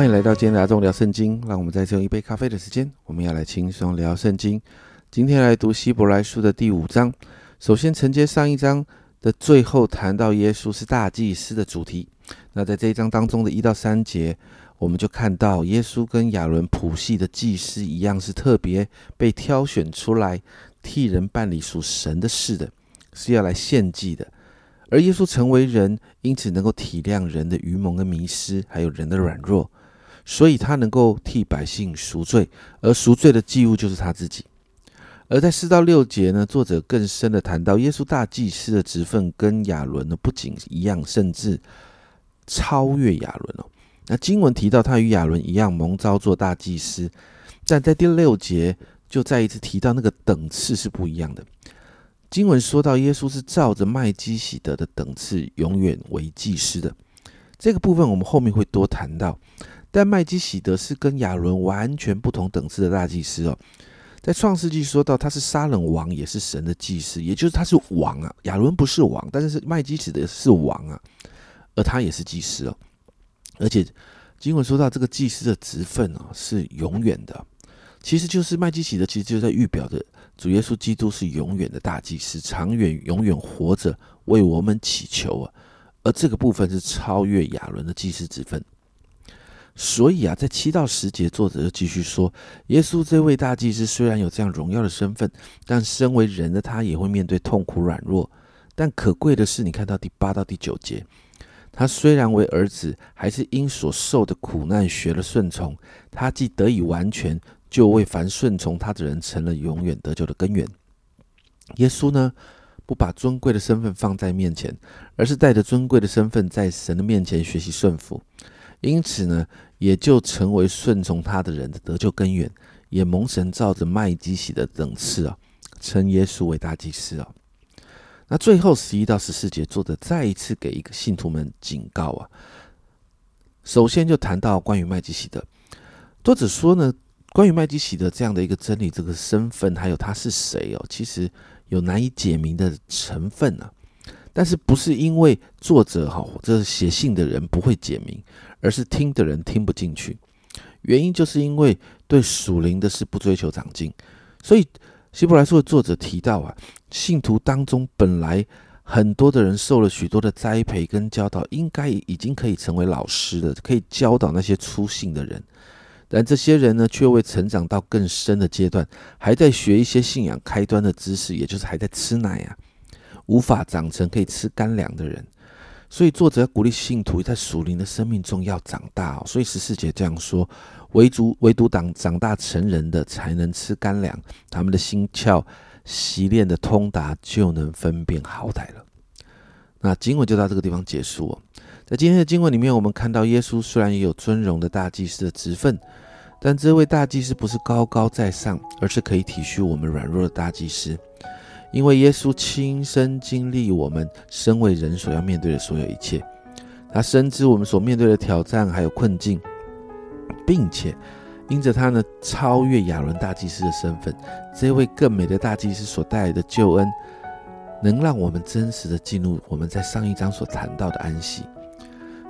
欢迎来到今天的阿忠聊圣经。让我们在这用一杯咖啡的时间，我们要来轻松聊圣经。今天来读希伯来书的第五章。首先承接上一章的最后，谈到耶稣是大祭司的主题。那在这一章当中的一到三节，我们就看到耶稣跟亚伦谱系的祭司一样，是特别被挑选出来替人办理属神的事的，是要来献祭的。而耶稣成为人，因此能够体谅人的愚蒙跟迷失，还有人的软弱，所以他能够替百姓赎罪，而赎罪的祭物就是他自己。而在四到六节呢，作者更深的谈到耶稣大祭司的职分跟亚伦呢不仅一样，甚至超越亚伦哦。那经文提到他与亚伦一样蒙召做大祭司，但在第六节就再一次提到那个等次是不一样的。经文说到，耶稣是照着麦基喜德的等次，永远为祭司的。这个部分我们后面会多谈到。但麦基喜德是跟亚伦完全不同等次的大祭司哦。在创世纪说到，他是杀人王，也是神的祭司，也就是他是王啊。亚伦不是王，但是麦基喜德是王啊，而他也是祭司哦。而且经文说到，这个祭司的职分哦是永远的，其实就是麦基喜德，其实就在预表的。主耶稣基督是永远的大祭司，长远永远活着为我们祈求啊，而这个部分是超越亚伦的祭司之分。所以啊，在七到十节，作者就继续说，耶稣这位大祭司虽然有这样荣耀的身份，但身为人的他也会面对痛苦软弱。但可贵的是，你看到第八到第九节，他虽然为儿子，还是因所受的苦难学了顺从。他既得以完全。就为凡顺从他的人成了永远得救的根源。耶稣呢，不把尊贵的身份放在面前，而是带着尊贵的身份在神的面前学习顺服，因此呢，也就成为顺从他的人的得救根源，也蒙神照着麦基喜的等次啊，称耶稣为大祭司啊。那最后十一到十四节，作者再一次给一个信徒们警告啊。首先就谈到关于麦基喜的，作者说呢。关于麦基喜的这样的一个真理，这个身份还有他是谁哦，其实有难以解明的成分呢。但是不是因为作者哈，这写信的人不会解明，而是听的人听不进去。原因就是因为对属灵的事不追求长进。所以希伯来书的作者提到啊，信徒当中本来很多的人受了许多的栽培跟教导，应该已经可以成为老师的，可以教导那些出信的人。但这些人呢，却未成长到更深的阶段，还在学一些信仰开端的知识，也就是还在吃奶啊，无法长成可以吃干粮的人。所以作者鼓励信徒在属灵的生命中要长大哦。所以十四节这样说：唯独唯独长长大成人的才能吃干粮，他们的心窍习练的通达，就能分辨好歹了。那经文就到这个地方结束。在今天的经文里面，我们看到耶稣虽然也有尊荣的大祭司的职分，但这位大祭司不是高高在上，而是可以体恤我们软弱的大祭司。因为耶稣亲身经历我们身为人所要面对的所有一切，他深知我们所面对的挑战还有困境，并且因着他呢超越亚伦大祭司的身份，这位更美的大祭司所带来的救恩，能让我们真实的进入我们在上一章所谈到的安息。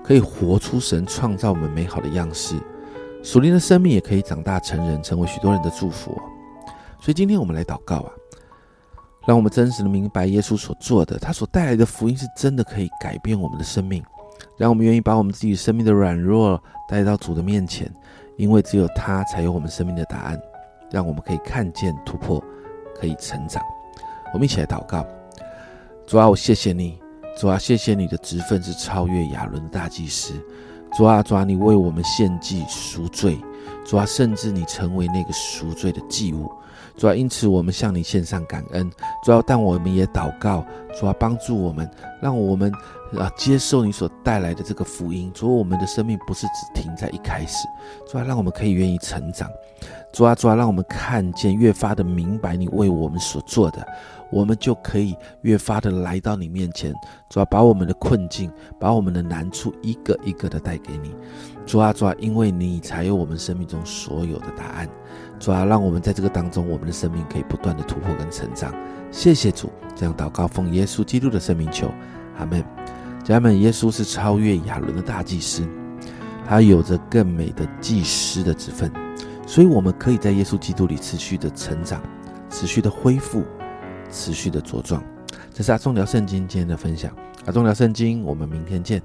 可以活出神创造我们美好的样式，属灵的生命也可以长大成人，成为许多人的祝福。所以今天我们来祷告啊，让我们真实的明白耶稣所做的，他所带来的福音是真的可以改变我们的生命，让我们愿意把我们自己生命的软弱带到主的面前，因为只有他才有我们生命的答案，让我们可以看见突破，可以成长。我们一起来祷告，主啊，我谢谢你。主啊，谢谢你的职分是超越亚伦的大祭司。主啊，主啊，你为我们献祭赎罪。主啊，甚至你成为那个赎罪的祭物。主要，因此我们向你献上感恩。主要，但我们也祷告，主要，帮助我们，让我们啊接受你所带来的这个福音。主啊，我们的生命不是只停在一开始。主要，让我们可以愿意成长。主啊，主啊，让我们看见越发的明白你为我们所做的。我们就可以越发的来到你面前，主啊，把我们的困境、把我们的难处一个一个的带给你，主啊，主啊，因为你才有我们生命中所有的答案，主啊，让我们在这个当中，我们的生命可以不断的突破跟成长。谢谢主，这样祷告奉耶稣基督的生命求，阿门。家人们，耶稣是超越亚伦的大祭司，他有着更美的祭司的职分，所以我们可以在耶稣基督里持续的成长，持续的恢复，持续的茁壮。这是阿忠聊圣经今天的分享，阿忠聊圣经，我们明天见。